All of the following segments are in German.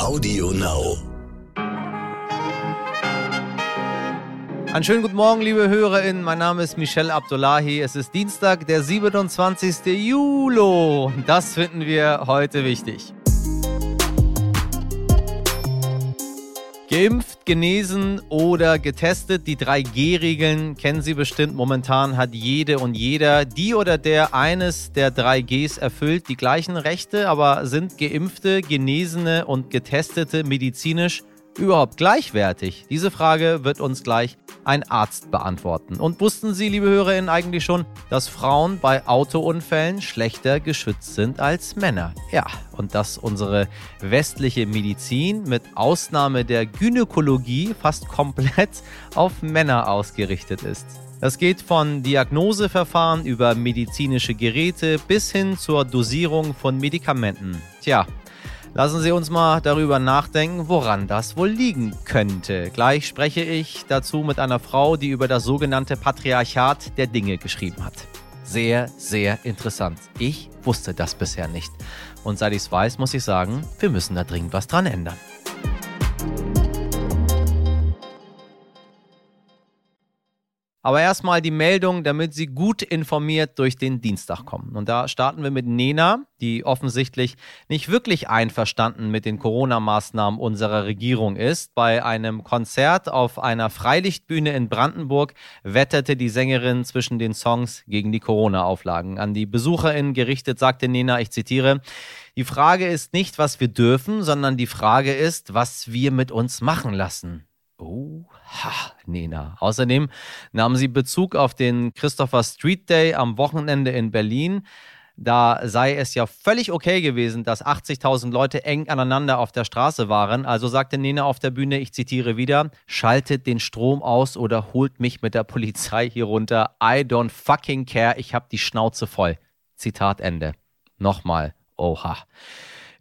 Audio Now. Einen schönen guten Morgen, liebe HörerInnen. Mein Name ist Michel Abdullahi. Es ist Dienstag, der 27. Juli. Das finden wir heute wichtig. Geimpft, genesen oder getestet, die 3G-Regeln kennen Sie bestimmt. Momentan hat jede und jeder, die oder der eines der 3Gs erfüllt, die gleichen Rechte, aber sind Geimpfte, Genesene und Getestete medizinisch überhaupt gleichwertig? Diese Frage wird uns gleich ein Arzt beantworten. Und wussten Sie, liebe Hörerinnen, eigentlich schon, dass Frauen bei Autounfällen schlechter geschützt sind als Männer? Ja, und dass unsere westliche Medizin mit Ausnahme der Gynäkologie fast komplett auf Männer ausgerichtet ist. Das geht von Diagnoseverfahren über medizinische Geräte bis hin zur Dosierung von Medikamenten. Tja, Lassen Sie uns mal darüber nachdenken, woran das wohl liegen könnte. Gleich spreche ich dazu mit einer Frau, die über das sogenannte Patriarchat der Dinge geschrieben hat. Sehr, sehr interessant. Ich wusste das bisher nicht. Und seit ich es weiß, muss ich sagen, wir müssen da dringend was dran ändern. Aber erstmal die Meldung, damit Sie gut informiert durch den Dienstag kommen. Und da starten wir mit Nena, die offensichtlich nicht wirklich einverstanden mit den Corona-Maßnahmen unserer Regierung ist. Bei einem Konzert auf einer Freilichtbühne in Brandenburg wetterte die Sängerin zwischen den Songs gegen die Corona-Auflagen. An die BesucherInnen gerichtet sagte Nena, ich zitiere, die Frage ist nicht, was wir dürfen, sondern die Frage ist, was wir mit uns machen lassen. Oh, ha, Nena. Außerdem nahmen sie Bezug auf den Christopher Street Day am Wochenende in Berlin. Da sei es ja völlig okay gewesen, dass 80.000 Leute eng aneinander auf der Straße waren. Also sagte Nena auf der Bühne, ich zitiere wieder, schaltet den Strom aus oder holt mich mit der Polizei hier runter. I don't fucking care, ich hab die Schnauze voll. Zitat Ende. Nochmal, oha.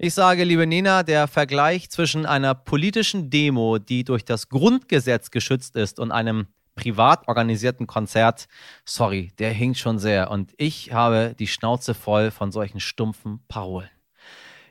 Ich sage, liebe Nina, der Vergleich zwischen einer politischen Demo, die durch das Grundgesetz geschützt ist, und einem privat organisierten Konzert, sorry, der hinkt schon sehr. Und ich habe die Schnauze voll von solchen stumpfen Parolen.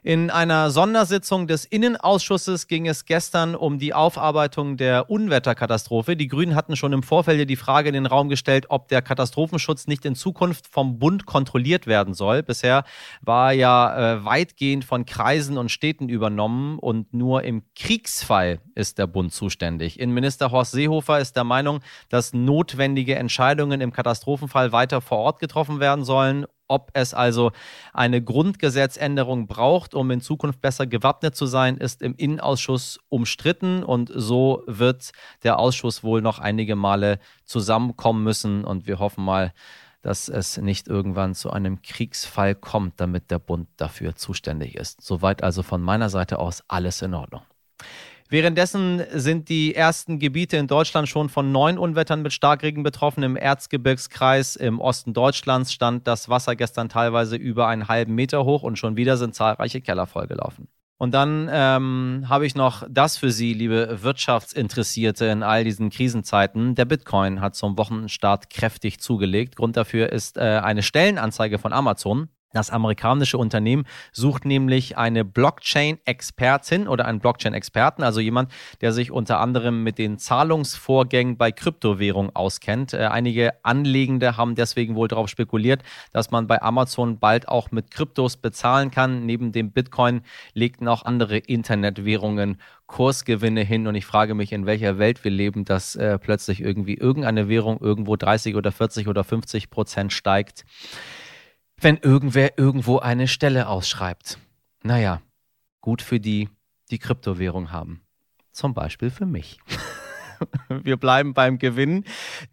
In einer Sondersitzung des Innenausschusses ging es gestern um die Aufarbeitung der Unwetterkatastrophe. Die Grünen hatten schon im Vorfeld die Frage in den Raum gestellt, ob der Katastrophenschutz nicht in Zukunft vom Bund kontrolliert werden soll. Bisher war ja äh, weitgehend von Kreisen und Städten übernommen und nur im Kriegsfall ist der Bund zuständig. Innenminister Horst Seehofer ist der Meinung, dass notwendige Entscheidungen im Katastrophenfall weiter vor Ort getroffen werden sollen ob es also eine Grundgesetzänderung braucht, um in Zukunft besser gewappnet zu sein, ist im Innenausschuss umstritten und so wird der Ausschuss wohl noch einige Male zusammenkommen müssen und wir hoffen mal, dass es nicht irgendwann zu einem Kriegsfall kommt, damit der Bund dafür zuständig ist. Soweit also von meiner Seite aus alles in Ordnung. Währenddessen sind die ersten Gebiete in Deutschland schon von neun Unwettern mit Starkregen betroffen. Im Erzgebirgskreis im Osten Deutschlands stand das Wasser gestern teilweise über einen halben Meter hoch und schon wieder sind zahlreiche Keller vollgelaufen. Und dann ähm, habe ich noch das für Sie, liebe Wirtschaftsinteressierte in all diesen Krisenzeiten. Der Bitcoin hat zum Wochenstart kräftig zugelegt. Grund dafür ist äh, eine Stellenanzeige von Amazon. Das amerikanische Unternehmen sucht nämlich eine Blockchain-Expertin oder einen Blockchain-Experten, also jemand, der sich unter anderem mit den Zahlungsvorgängen bei Kryptowährungen auskennt. Äh, einige Anlegende haben deswegen wohl darauf spekuliert, dass man bei Amazon bald auch mit Kryptos bezahlen kann. Neben dem Bitcoin legten auch andere Internetwährungen Kursgewinne hin und ich frage mich, in welcher Welt wir leben, dass äh, plötzlich irgendwie irgendeine Währung irgendwo 30 oder 40 oder 50 Prozent steigt wenn irgendwer irgendwo eine Stelle ausschreibt. Naja, gut für die, die Kryptowährung haben. Zum Beispiel für mich. Wir bleiben beim Gewinn.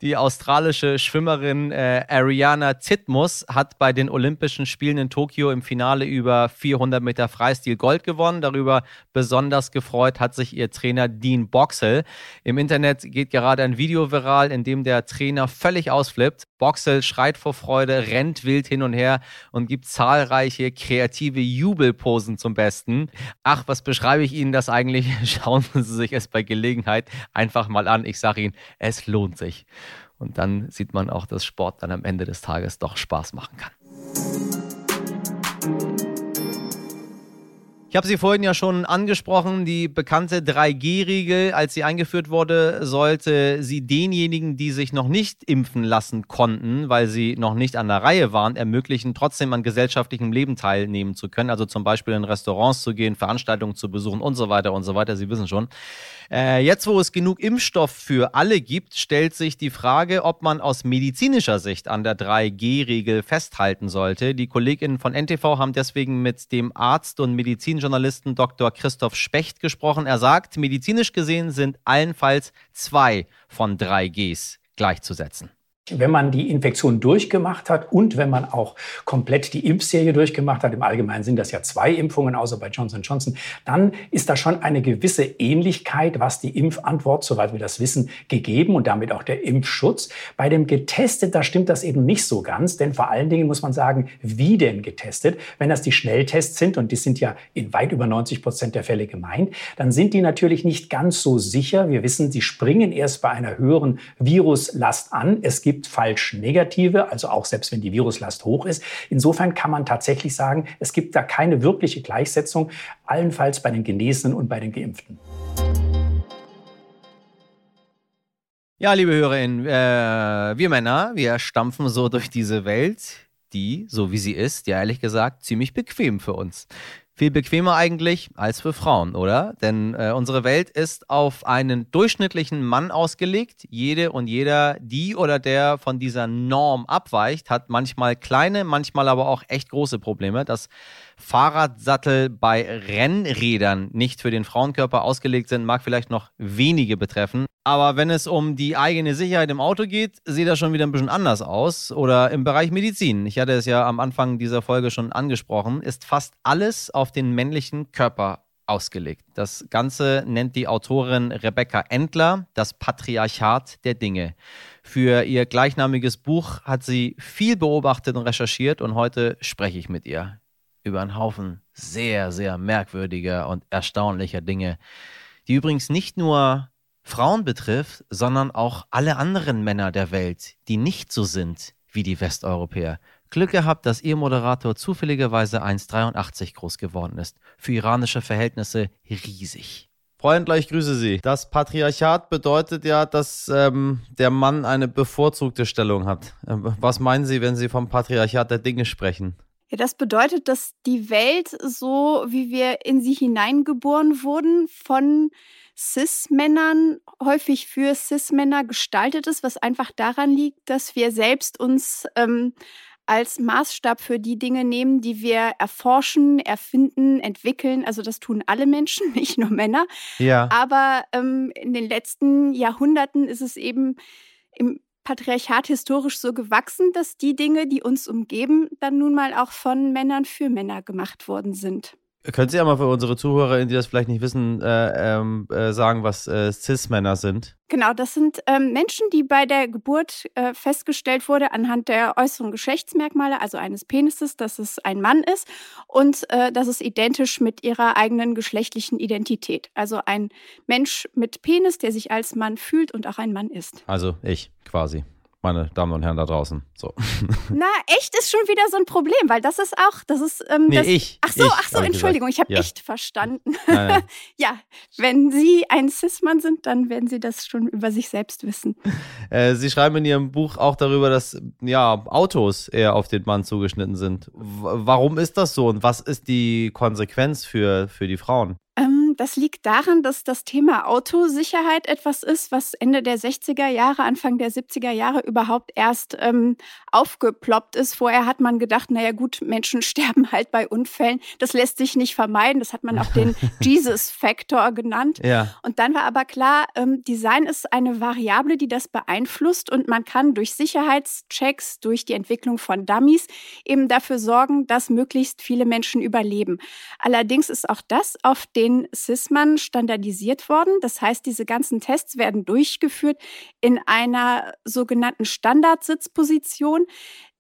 Die australische Schwimmerin äh, Ariana Titmus hat bei den Olympischen Spielen in Tokio im Finale über 400 Meter Freistil Gold gewonnen. Darüber besonders gefreut hat sich ihr Trainer Dean Boxel. Im Internet geht gerade ein Video viral, in dem der Trainer völlig ausflippt. Boxel schreit vor Freude, rennt wild hin und her und gibt zahlreiche kreative Jubelposen zum Besten. Ach, was beschreibe ich Ihnen das eigentlich? Schauen Sie sich es bei Gelegenheit einfach mal mal an. Ich sage Ihnen, es lohnt sich. Und dann sieht man auch, dass Sport dann am Ende des Tages doch Spaß machen kann. Ich habe sie vorhin ja schon angesprochen, die bekannte 3G-Regel, als sie eingeführt wurde, sollte sie denjenigen, die sich noch nicht impfen lassen konnten, weil sie noch nicht an der Reihe waren, ermöglichen, trotzdem an gesellschaftlichem Leben teilnehmen zu können. Also zum Beispiel in Restaurants zu gehen, Veranstaltungen zu besuchen und so weiter und so weiter. Sie wissen schon. Äh, jetzt, wo es genug Impfstoff für alle gibt, stellt sich die Frage, ob man aus medizinischer Sicht an der 3G-Regel festhalten sollte. Die Kolleginnen von NTV haben deswegen mit dem Arzt und Medizinjournalisten Dr. Christoph Specht gesprochen. Er sagt, medizinisch gesehen sind allenfalls zwei von 3Gs gleichzusetzen. Wenn man die Infektion durchgemacht hat und wenn man auch komplett die Impfserie durchgemacht hat, im Allgemeinen sind das ja zwei Impfungen, außer bei Johnson Johnson, dann ist da schon eine gewisse Ähnlichkeit, was die Impfantwort, soweit wir das wissen, gegeben und damit auch der Impfschutz. Bei dem Getestet, da stimmt das eben nicht so ganz, denn vor allen Dingen muss man sagen, wie denn getestet? Wenn das die Schnelltests sind, und die sind ja in weit über 90 Prozent der Fälle gemeint, dann sind die natürlich nicht ganz so sicher. Wir wissen, sie springen erst bei einer höheren Viruslast an. Es gibt gibt falsch negative, also auch selbst wenn die Viruslast hoch ist. Insofern kann man tatsächlich sagen, es gibt da keine wirkliche Gleichsetzung, allenfalls bei den Genesenen und bei den Geimpften. Ja, liebe Hörerinnen, äh, wir Männer, wir stampfen so durch diese Welt, die, so wie sie ist, ja ehrlich gesagt, ziemlich bequem für uns. Viel bequemer eigentlich als für Frauen, oder? Denn äh, unsere Welt ist auf einen durchschnittlichen Mann ausgelegt. Jede und jeder, die oder der von dieser Norm abweicht, hat manchmal kleine, manchmal aber auch echt große Probleme. Das Fahrradsattel bei Rennrädern nicht für den Frauenkörper ausgelegt sind, mag vielleicht noch wenige betreffen. Aber wenn es um die eigene Sicherheit im Auto geht, sieht das schon wieder ein bisschen anders aus. Oder im Bereich Medizin, ich hatte es ja am Anfang dieser Folge schon angesprochen, ist fast alles auf den männlichen Körper ausgelegt. Das Ganze nennt die Autorin Rebecca Endler das Patriarchat der Dinge. Für ihr gleichnamiges Buch hat sie viel beobachtet und recherchiert und heute spreche ich mit ihr über einen Haufen sehr, sehr merkwürdiger und erstaunlicher Dinge, die übrigens nicht nur Frauen betrifft, sondern auch alle anderen Männer der Welt, die nicht so sind wie die Westeuropäer. Glück gehabt, dass ihr Moderator zufälligerweise 1,83 groß geworden ist. Für iranische Verhältnisse riesig. Freundlich, ich grüße Sie. Das Patriarchat bedeutet ja, dass ähm, der Mann eine bevorzugte Stellung hat. Ähm, was meinen Sie, wenn Sie vom Patriarchat der Dinge sprechen? Ja, das bedeutet, dass die Welt, so wie wir in sie hineingeboren wurden, von Cis-Männern, häufig für Cis-Männer gestaltet ist, was einfach daran liegt, dass wir selbst uns ähm, als Maßstab für die Dinge nehmen, die wir erforschen, erfinden, entwickeln. Also das tun alle Menschen, nicht nur Männer. Ja. Aber ähm, in den letzten Jahrhunderten ist es eben im Patriarchat historisch so gewachsen, dass die Dinge, die uns umgeben, dann nun mal auch von Männern für Männer gemacht worden sind. Können Sie ja mal für unsere Zuhörer, die das vielleicht nicht wissen, äh, ähm, äh, sagen, was äh, Cis-Männer sind? Genau, das sind ähm, Menschen, die bei der Geburt äh, festgestellt wurde anhand der äußeren Geschlechtsmerkmale, also eines Penises, dass es ein Mann ist und äh, das ist identisch mit ihrer eigenen geschlechtlichen Identität. Also ein Mensch mit Penis, der sich als Mann fühlt und auch ein Mann ist. Also ich quasi meine Damen und Herren da draußen. So. Na, echt ist schon wieder so ein Problem, weil das ist auch, das ist. Ähm, nee, das, ich. Ach so, ich, ach so, Entschuldigung, ich habe ja. echt verstanden. Nein, nein. ja, wenn Sie ein Cis-Mann sind, dann werden Sie das schon über sich selbst wissen. Äh, Sie schreiben in Ihrem Buch auch darüber, dass ja Autos eher auf den Mann zugeschnitten sind. W warum ist das so und was ist die Konsequenz für, für die Frauen? Das liegt daran, dass das Thema Autosicherheit etwas ist, was Ende der 60er Jahre, Anfang der 70er Jahre überhaupt erst ähm, aufgeploppt ist. Vorher hat man gedacht, naja gut, Menschen sterben halt bei Unfällen. Das lässt sich nicht vermeiden. Das hat man auch den Jesus-Faktor genannt. Ja. Und dann war aber klar, ähm, Design ist eine Variable, die das beeinflusst und man kann durch Sicherheitschecks, durch die Entwicklung von Dummies eben dafür sorgen, dass möglichst viele Menschen überleben. Allerdings ist auch das auf den CISMAN standardisiert worden. Das heißt, diese ganzen Tests werden durchgeführt in einer sogenannten Standardsitzposition.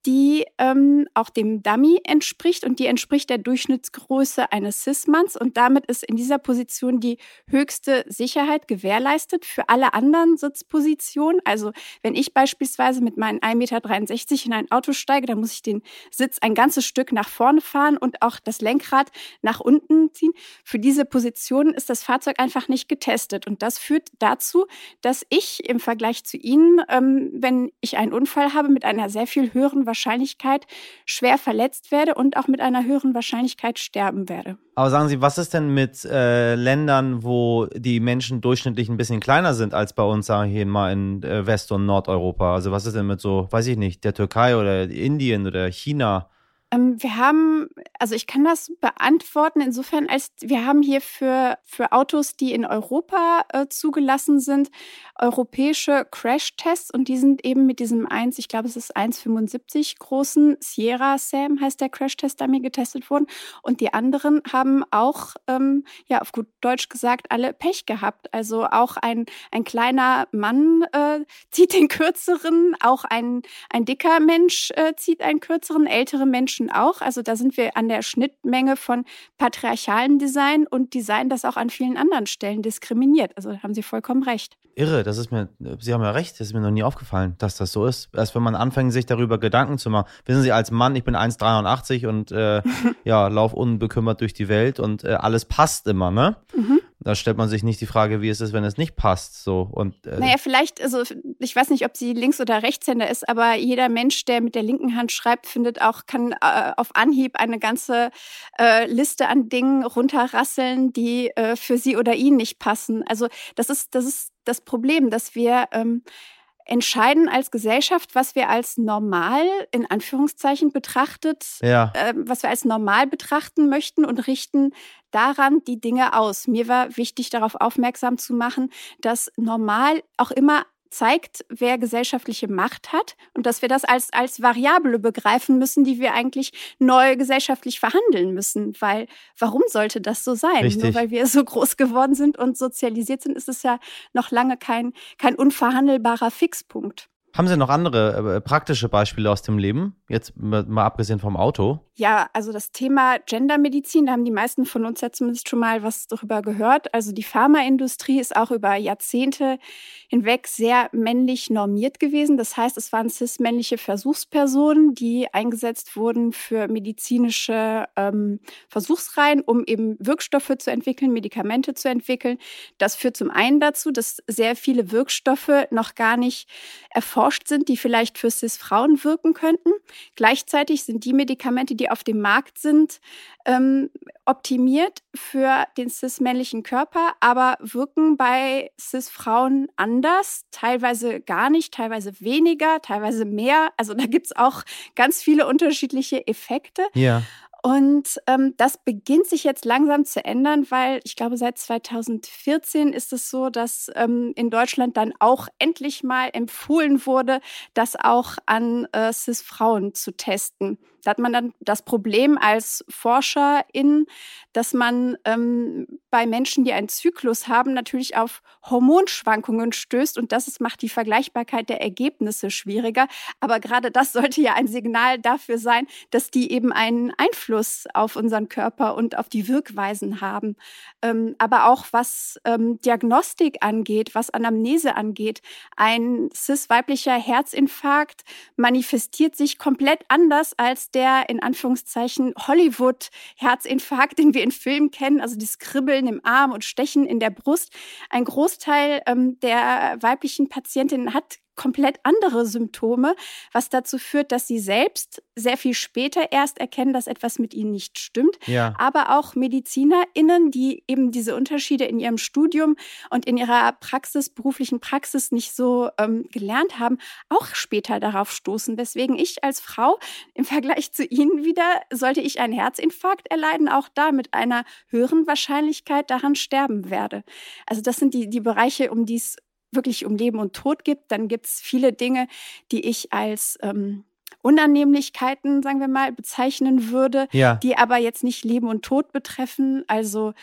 Die ähm, auch dem Dummy entspricht und die entspricht der Durchschnittsgröße eines Cis-Manns und damit ist in dieser Position die höchste Sicherheit gewährleistet für alle anderen Sitzpositionen. Also wenn ich beispielsweise mit meinen 1,63 Meter in ein Auto steige, dann muss ich den Sitz ein ganzes Stück nach vorne fahren und auch das Lenkrad nach unten ziehen. Für diese Position ist das Fahrzeug einfach nicht getestet und das führt dazu, dass ich im Vergleich zu Ihnen, ähm, wenn ich einen Unfall habe, mit einer sehr viel höheren Wahrscheinlichkeit schwer verletzt werde und auch mit einer höheren Wahrscheinlichkeit sterben werde. Aber sagen Sie, was ist denn mit äh, Ländern, wo die Menschen durchschnittlich ein bisschen kleiner sind als bei uns, sage ich mal, in äh, West- und Nordeuropa? Also was ist denn mit so, weiß ich nicht, der Türkei oder Indien oder China? Ähm, wir haben, also ich kann das beantworten insofern, als wir haben hier für, für Autos, die in Europa äh, zugelassen sind, europäische Crash-Tests und die sind eben mit diesem 1, ich glaube es ist 1,75 großen Sierra Sam heißt der Crash-Test Dummy getestet worden und die anderen haben auch, ähm, ja auf gut Deutsch gesagt, alle Pech gehabt. Also auch ein, ein kleiner Mann äh, zieht den kürzeren, auch ein, ein dicker Mensch äh, zieht einen kürzeren, ältere Menschen auch. Also da sind wir an der Schnittmenge von patriarchalen Design und Design, das auch an vielen anderen Stellen diskriminiert. Also da haben Sie vollkommen recht. Irre, das ist mir, Sie haben ja recht, das ist mir noch nie aufgefallen, dass das so ist. Erst wenn man anfängt, sich darüber Gedanken zu machen. Wissen Sie, als Mann, ich bin 1,83 und äh, ja, lauf unbekümmert durch die Welt und äh, alles passt immer, ne? Mhm. Da stellt man sich nicht die Frage, wie es ist, wenn es nicht passt. So. Und, äh naja, vielleicht, also ich weiß nicht, ob sie Links- oder Rechtshänder ist, aber jeder Mensch, der mit der linken Hand schreibt, findet auch, kann äh, auf Anhieb eine ganze äh, Liste an Dingen runterrasseln, die äh, für sie oder ihn nicht passen. Also das ist, das ist das Problem, dass wir ähm, entscheiden als Gesellschaft, was wir als normal in Anführungszeichen betrachtet, ja. äh, was wir als normal betrachten möchten und richten daran die Dinge aus. Mir war wichtig, darauf aufmerksam zu machen, dass normal auch immer zeigt, wer gesellschaftliche Macht hat und dass wir das als, als Variable begreifen müssen, die wir eigentlich neu gesellschaftlich verhandeln müssen. Weil warum sollte das so sein? Richtig. Nur weil wir so groß geworden sind und sozialisiert sind, ist es ja noch lange kein, kein unverhandelbarer Fixpunkt. Haben Sie noch andere äh, praktische Beispiele aus dem Leben? Jetzt mal abgesehen vom Auto. Ja, also das Thema Gendermedizin, da haben die meisten von uns ja zumindest schon mal was darüber gehört. Also die Pharmaindustrie ist auch über Jahrzehnte hinweg sehr männlich normiert gewesen. Das heißt, es waren cis-männliche Versuchspersonen, die eingesetzt wurden für medizinische ähm, Versuchsreihen, um eben Wirkstoffe zu entwickeln, Medikamente zu entwickeln. Das führt zum einen dazu, dass sehr viele Wirkstoffe noch gar nicht erforscht sind, die vielleicht für cis-Frauen wirken könnten. Gleichzeitig sind die Medikamente, die auf dem Markt sind, ähm, optimiert für den cis-männlichen Körper, aber wirken bei cis-Frauen anders, teilweise gar nicht, teilweise weniger, teilweise mehr. Also da gibt es auch ganz viele unterschiedliche Effekte. Ja. Und ähm, das beginnt sich jetzt langsam zu ändern, weil ich glaube, seit 2014 ist es so, dass ähm, in Deutschland dann auch endlich mal empfohlen wurde, das auch an äh, CIS-Frauen zu testen. Da hat man dann das Problem als Forscherin, dass man ähm, bei Menschen, die einen Zyklus haben, natürlich auf Hormonschwankungen stößt und das macht die Vergleichbarkeit der Ergebnisse schwieriger. Aber gerade das sollte ja ein Signal dafür sein, dass die eben einen Einfluss auf unseren Körper und auf die Wirkweisen haben. Ähm, aber auch was ähm, Diagnostik angeht, was Anamnese angeht, ein cis-weiblicher Herzinfarkt manifestiert sich komplett anders als der in Anführungszeichen Hollywood-Herzinfarkt, den wir in Filmen kennen, also das Kribbeln im Arm und Stechen in der Brust. Ein Großteil ähm, der weiblichen Patientinnen hat komplett andere Symptome, was dazu führt, dass sie selbst sehr viel später erst erkennen, dass etwas mit ihnen nicht stimmt. Ja. Aber auch MedizinerInnen, die eben diese Unterschiede in ihrem Studium und in ihrer Praxis, beruflichen Praxis nicht so ähm, gelernt haben, auch später darauf stoßen. Weswegen ich als Frau im Vergleich zu ihnen wieder, sollte ich einen Herzinfarkt erleiden, auch da mit einer höheren Wahrscheinlichkeit daran sterben werde. Also das sind die, die Bereiche, um die es wirklich um Leben und Tod gibt, dann gibt es viele Dinge, die ich als ähm, Unannehmlichkeiten, sagen wir mal, bezeichnen würde, ja. die aber jetzt nicht Leben und Tod betreffen. Also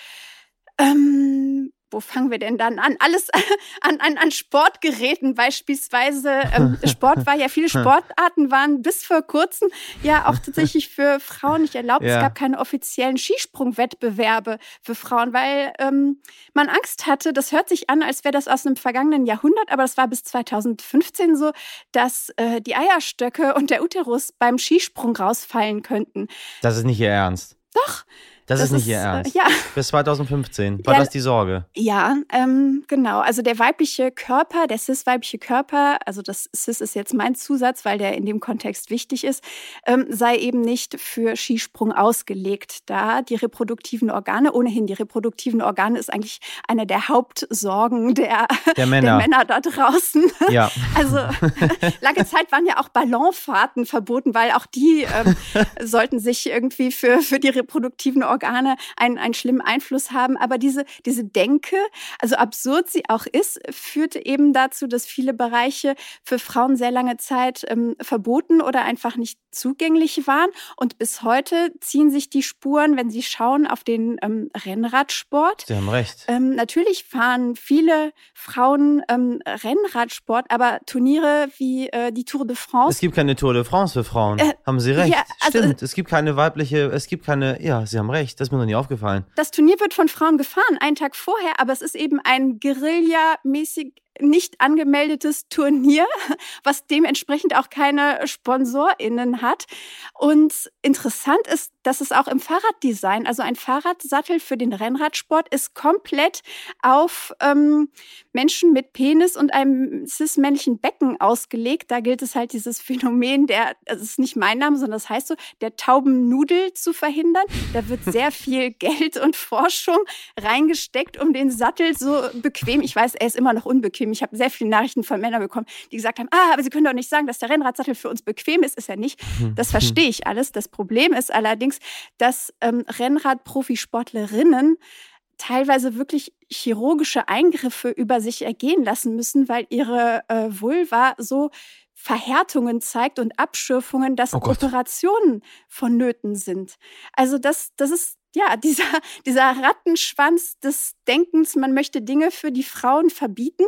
ähm, wo fangen wir denn dann an? Alles an, an, an Sportgeräten beispielsweise. Ähm, Sport war ja, viele Sportarten waren bis vor kurzem ja auch tatsächlich für Frauen nicht erlaubt. Ja. Es gab keine offiziellen Skisprungwettbewerbe für Frauen, weil ähm, man Angst hatte, das hört sich an, als wäre das aus einem vergangenen Jahrhundert, aber das war bis 2015 so, dass äh, die Eierstöcke und der Uterus beim Skisprung rausfallen könnten. Das ist nicht Ihr Ernst. Doch. Das, das ist nicht Ihr äh, Ernst. Äh, ja. Bis 2015 war ja, das die Sorge. Ja, ähm, genau. Also der weibliche Körper, der cis-weibliche Körper, also das cis ist jetzt mein Zusatz, weil der in dem Kontext wichtig ist, ähm, sei eben nicht für Skisprung ausgelegt, da die reproduktiven Organe, ohnehin die reproduktiven Organe ist eigentlich eine der Hauptsorgen der, der, Männer. der Männer da draußen. Ja. Also lange Zeit waren ja auch Ballonfahrten verboten, weil auch die ähm, sollten sich irgendwie für, für die reproduktiven Organe Organe einen, einen schlimmen Einfluss haben. Aber diese, diese Denke, also absurd sie auch ist, führte eben dazu, dass viele Bereiche für Frauen sehr lange Zeit ähm, verboten oder einfach nicht zugänglich waren. Und bis heute ziehen sich die Spuren, wenn Sie schauen auf den ähm, Rennradsport. Sie haben recht. Ähm, natürlich fahren viele Frauen ähm, Rennradsport, aber Turniere wie äh, die Tour de France. Es gibt keine Tour de France für Frauen. Äh, haben Sie recht. Ja, also, Stimmt. Es gibt keine weibliche, es gibt keine, ja, Sie haben recht das ist mir noch nie aufgefallen. Das Turnier wird von Frauen gefahren, einen Tag vorher, aber es ist eben ein Guerilla-mäßig nicht angemeldetes Turnier, was dementsprechend auch keine SponsorInnen hat. Und interessant ist, dass es auch im Fahrraddesign, also ein Fahrradsattel für den Rennradsport, ist komplett auf ähm, Menschen mit Penis und einem cis-männlichen Becken ausgelegt. Da gilt es halt dieses Phänomen der, das ist nicht mein Name, sondern das heißt so, der tauben Nudel zu verhindern. Da wird sehr viel Geld und Forschung reingesteckt, um den Sattel so bequem, ich weiß, er ist immer noch unbequem. Ich habe sehr viele Nachrichten von Männern bekommen, die gesagt haben, ah, aber Sie können doch nicht sagen, dass der Rennradsattel für uns bequem ist. Ist er nicht. Das verstehe ich alles. Das Problem ist allerdings, dass ähm, Rennrad-Profisportlerinnen teilweise wirklich chirurgische Eingriffe über sich ergehen lassen müssen, weil ihre äh, Vulva so Verhärtungen zeigt und Abschürfungen, dass oh Operationen vonnöten sind. Also das, das ist ja, dieser, dieser Rattenschwanz des Denkens, man möchte Dinge für die Frauen verbieten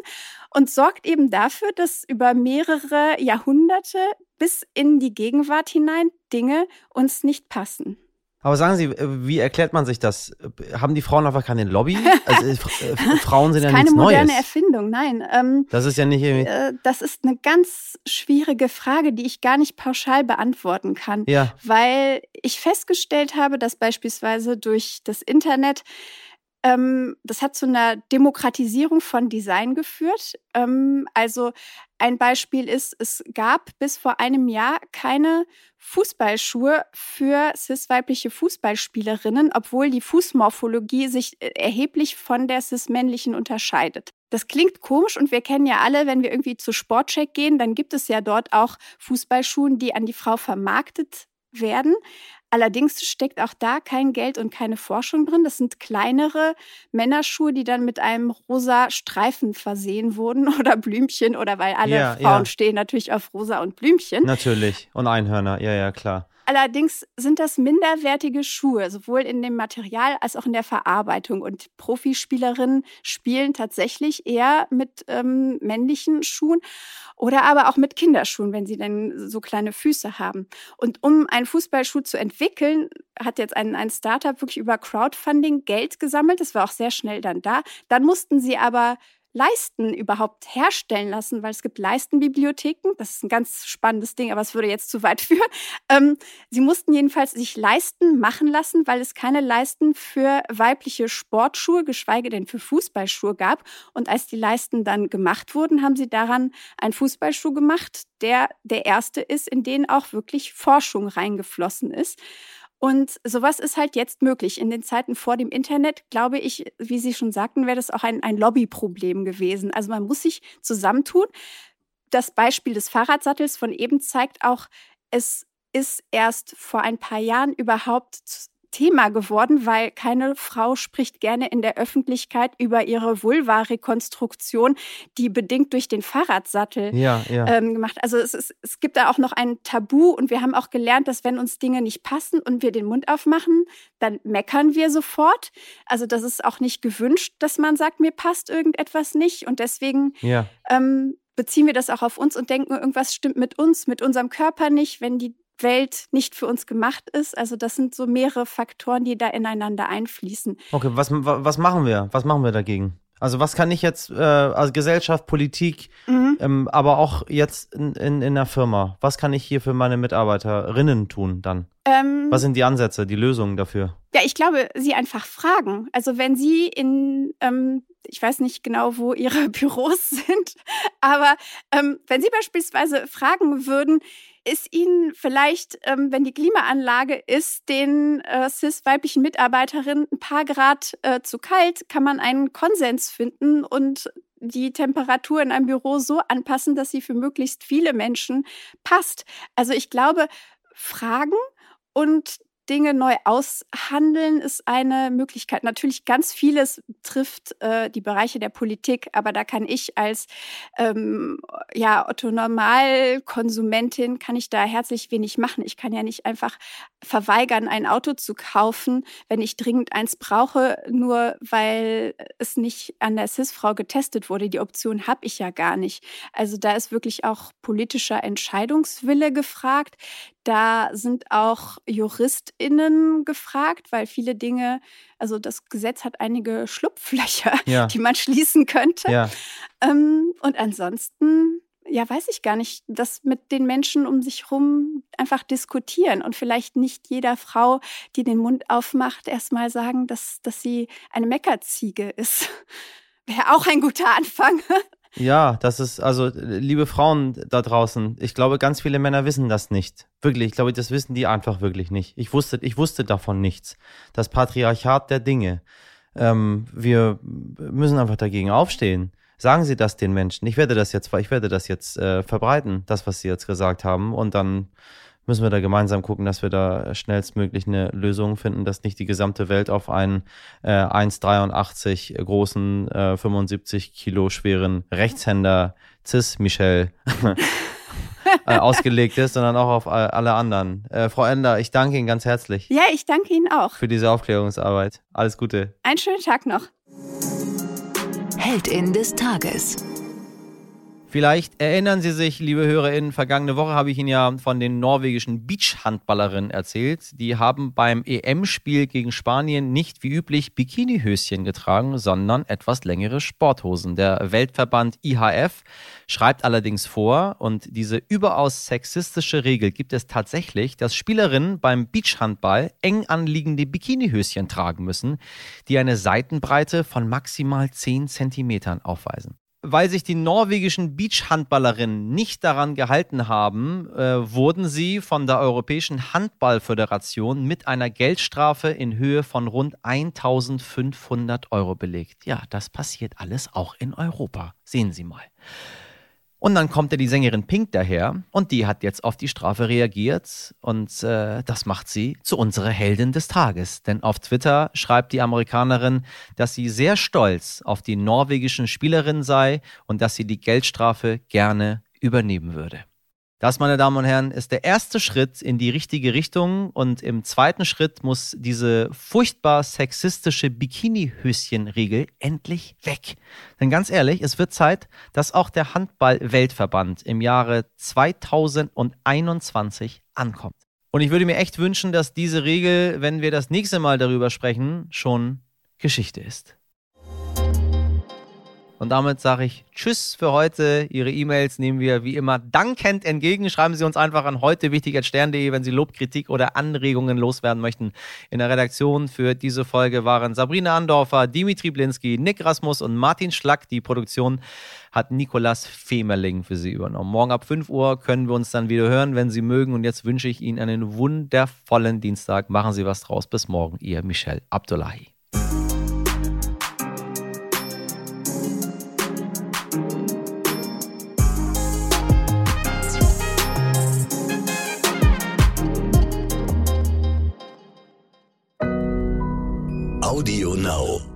und sorgt eben dafür, dass über mehrere Jahrhunderte bis in die Gegenwart hinein Dinge uns nicht passen. Aber sagen Sie, äh, wie erklärt man sich das? Haben die Frauen einfach keine Lobby? Also, äh, äh, Frauen sind ja nichts Neues. Keine moderne Erfindung, nein. Ähm, das ist ja nicht irgendwie. das ist eine ganz schwierige Frage, die ich gar nicht pauschal beantworten kann. Ja. Weil ich festgestellt habe, dass beispielsweise durch das Internet ähm, das hat zu einer Demokratisierung von Design geführt. Ähm, also ein Beispiel ist, es gab bis vor einem Jahr keine Fußballschuhe für cis-weibliche Fußballspielerinnen, obwohl die Fußmorphologie sich äh, erheblich von der cis-männlichen unterscheidet. Das klingt komisch und wir kennen ja alle, wenn wir irgendwie zu Sportcheck gehen, dann gibt es ja dort auch Fußballschuhen, die an die Frau vermarktet werden. Allerdings steckt auch da kein Geld und keine Forschung drin. Das sind kleinere Männerschuhe, die dann mit einem rosa Streifen versehen wurden oder Blümchen oder weil alle ja, Frauen ja. stehen natürlich auf rosa und Blümchen. Natürlich. Und Einhörner, ja, ja, klar. Allerdings sind das minderwertige Schuhe, sowohl in dem Material als auch in der Verarbeitung. Und Profispielerinnen spielen tatsächlich eher mit ähm, männlichen Schuhen oder aber auch mit Kinderschuhen, wenn sie dann so kleine Füße haben. Und um einen Fußballschuh zu entwickeln, hat jetzt ein, ein Startup wirklich über Crowdfunding Geld gesammelt. Das war auch sehr schnell dann da. Dann mussten sie aber Leisten überhaupt herstellen lassen, weil es gibt Leistenbibliotheken. Das ist ein ganz spannendes Ding, aber es würde jetzt zu weit führen. Ähm, sie mussten jedenfalls sich Leisten machen lassen, weil es keine Leisten für weibliche Sportschuhe, geschweige denn für Fußballschuhe gab. Und als die Leisten dann gemacht wurden, haben sie daran einen Fußballschuh gemacht, der der erste ist, in den auch wirklich Forschung reingeflossen ist. Und sowas ist halt jetzt möglich. In den Zeiten vor dem Internet, glaube ich, wie Sie schon sagten, wäre das auch ein, ein Lobbyproblem gewesen. Also man muss sich zusammentun. Das Beispiel des Fahrradsattels von eben zeigt auch, es ist erst vor ein paar Jahren überhaupt Thema geworden, weil keine Frau spricht gerne in der Öffentlichkeit über ihre Vulva-Rekonstruktion, die bedingt durch den Fahrradsattel ja, ja. Ähm, gemacht. Also es, ist, es gibt da auch noch ein Tabu und wir haben auch gelernt, dass wenn uns Dinge nicht passen und wir den Mund aufmachen, dann meckern wir sofort. Also das ist auch nicht gewünscht, dass man sagt, mir passt irgendetwas nicht und deswegen ja. ähm, beziehen wir das auch auf uns und denken, irgendwas stimmt mit uns, mit unserem Körper nicht, wenn die Welt nicht für uns gemacht ist. Also das sind so mehrere Faktoren, die da ineinander einfließen. Okay, was, was machen wir? Was machen wir dagegen? Also was kann ich jetzt äh, als Gesellschaft, Politik, mhm. ähm, aber auch jetzt in, in, in der Firma, was kann ich hier für meine Mitarbeiterinnen tun dann? Ähm, was sind die Ansätze, die Lösungen dafür? Ja, ich glaube, sie einfach fragen. Also wenn sie in, ähm, ich weiß nicht genau, wo ihre Büros sind, aber ähm, wenn sie beispielsweise fragen würden, ist Ihnen vielleicht, ähm, wenn die Klimaanlage ist, den äh, cis-weiblichen Mitarbeiterinnen ein paar Grad äh, zu kalt, kann man einen Konsens finden und die Temperatur in einem Büro so anpassen, dass sie für möglichst viele Menschen passt. Also ich glaube, Fragen und Dinge neu aushandeln ist eine Möglichkeit. Natürlich ganz vieles trifft äh, die Bereiche der Politik, aber da kann ich als ähm, ja Otto Normalkonsumentin kann ich da herzlich wenig machen. Ich kann ja nicht einfach verweigern, ein Auto zu kaufen, wenn ich dringend eins brauche, nur weil es nicht an der CIS-Frau getestet wurde. Die Option habe ich ja gar nicht. Also da ist wirklich auch politischer Entscheidungswille gefragt. Da sind auch JuristInnen gefragt, weil viele Dinge, also das Gesetz hat einige Schlupflöcher, ja. die man schließen könnte. Ja. Ähm, und ansonsten, ja, weiß ich gar nicht, das mit den Menschen um sich herum einfach diskutieren und vielleicht nicht jeder Frau, die den Mund aufmacht, erstmal sagen, dass, dass sie eine Meckerziege ist. Wäre auch ein guter Anfang. Ja, das ist, also, liebe Frauen da draußen, ich glaube, ganz viele Männer wissen das nicht. Wirklich, ich glaube, das wissen die einfach wirklich nicht. Ich wusste, ich wusste davon nichts. Das Patriarchat der Dinge. Ähm, wir müssen einfach dagegen aufstehen. Sagen Sie das den Menschen. Ich werde das jetzt, ich werde das jetzt äh, verbreiten, das, was Sie jetzt gesagt haben. Und dann müssen wir da gemeinsam gucken, dass wir da schnellstmöglich eine Lösung finden, dass nicht die gesamte Welt auf einen äh, 1,83 großen, äh, 75 Kilo schweren Rechtshänder Cis Michel äh, ausgelegt ist, sondern auch auf alle anderen. Äh, Frau Ender, ich danke Ihnen ganz herzlich. Ja, ich danke Ihnen auch. Für diese Aufklärungsarbeit. Alles Gute. Einen schönen Tag noch. Heldin des Tages. Vielleicht erinnern Sie sich, liebe HörerInnen, vergangene Woche habe ich Ihnen ja von den norwegischen Beachhandballerinnen erzählt. Die haben beim EM-Spiel gegen Spanien nicht wie üblich Bikinihöschen getragen, sondern etwas längere Sporthosen. Der Weltverband IHF schreibt allerdings vor, und diese überaus sexistische Regel gibt es tatsächlich, dass Spielerinnen beim Beachhandball eng anliegende Bikinihöschen tragen müssen, die eine Seitenbreite von maximal 10 Zentimetern aufweisen weil sich die norwegischen Beachhandballerinnen nicht daran gehalten haben, äh, wurden sie von der Europäischen Handballföderation mit einer Geldstrafe in Höhe von rund 1500 Euro belegt. Ja, das passiert alles auch in Europa. Sehen Sie mal. Und dann kommt ja die Sängerin Pink daher und die hat jetzt auf die Strafe reagiert und äh, das macht sie zu unserer Heldin des Tages. Denn auf Twitter schreibt die Amerikanerin, dass sie sehr stolz auf die norwegischen Spielerinnen sei und dass sie die Geldstrafe gerne übernehmen würde. Das, meine Damen und Herren, ist der erste Schritt in die richtige Richtung und im zweiten Schritt muss diese furchtbar sexistische Bikini-Höschen-Regel endlich weg. Denn ganz ehrlich, es wird Zeit, dass auch der Handball-Weltverband im Jahre 2021 ankommt. Und ich würde mir echt wünschen, dass diese Regel, wenn wir das nächste Mal darüber sprechen, schon Geschichte ist. Und damit sage ich Tschüss für heute. Ihre E-Mails nehmen wir wie immer dankend entgegen. Schreiben Sie uns einfach an heute wichtig.stern.de, wenn Sie Lob, Kritik oder Anregungen loswerden möchten. In der Redaktion für diese Folge waren Sabrina Andorfer, Dimitri Blinski, Nick Rasmus und Martin Schlack. Die Produktion hat Nikolas Femerling für Sie übernommen. Morgen ab 5 Uhr können wir uns dann wieder hören, wenn Sie mögen. Und jetzt wünsche ich Ihnen einen wundervollen Dienstag. Machen Sie was draus. Bis morgen. Ihr Michel Abdullahi. Audio Now.